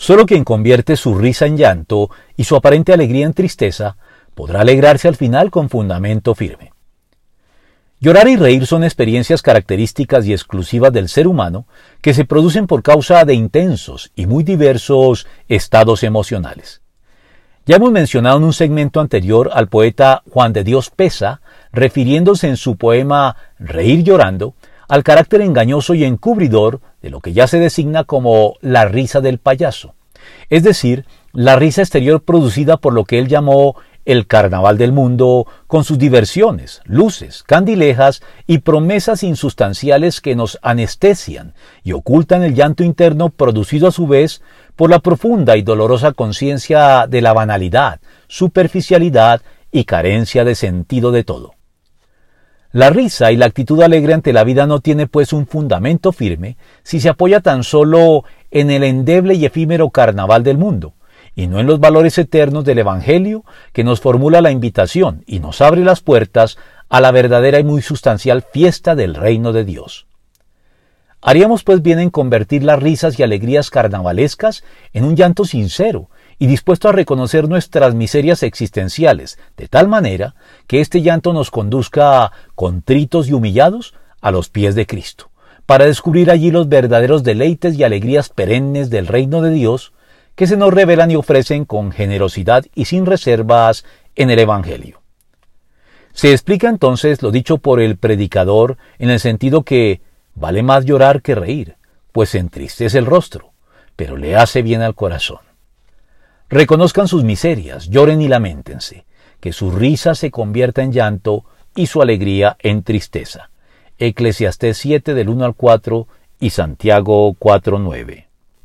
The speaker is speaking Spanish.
Solo quien convierte su risa en llanto y su aparente alegría en tristeza podrá alegrarse al final con fundamento firme. Llorar y reír son experiencias características y exclusivas del ser humano que se producen por causa de intensos y muy diversos estados emocionales. Ya hemos mencionado en un segmento anterior al poeta Juan de Dios Pesa, refiriéndose en su poema Reír llorando, al carácter engañoso y encubridor de lo que ya se designa como la risa del payaso, es decir, la risa exterior producida por lo que él llamó el carnaval del mundo, con sus diversiones, luces, candilejas y promesas insustanciales que nos anestesian y ocultan el llanto interno producido a su vez por la profunda y dolorosa conciencia de la banalidad, superficialidad y carencia de sentido de todo. La risa y la actitud alegre ante la vida no tiene pues un fundamento firme si se apoya tan solo en el endeble y efímero carnaval del mundo, y no en los valores eternos del Evangelio que nos formula la invitación y nos abre las puertas a la verdadera y muy sustancial fiesta del reino de Dios. Haríamos pues bien en convertir las risas y alegrías carnavalescas en un llanto sincero y dispuesto a reconocer nuestras miserias existenciales, de tal manera que este llanto nos conduzca contritos y humillados a los pies de Cristo, para descubrir allí los verdaderos deleites y alegrías perennes del reino de Dios, que se nos revelan y ofrecen con generosidad y sin reservas en el Evangelio. Se explica entonces lo dicho por el predicador en el sentido que vale más llorar que reír, pues entristece el rostro, pero le hace bien al corazón. Reconozcan sus miserias, lloren y lamentense, que su risa se convierta en llanto y su alegría en tristeza. Eclesiastés 7 del 1 al 4 y Santiago 4 9.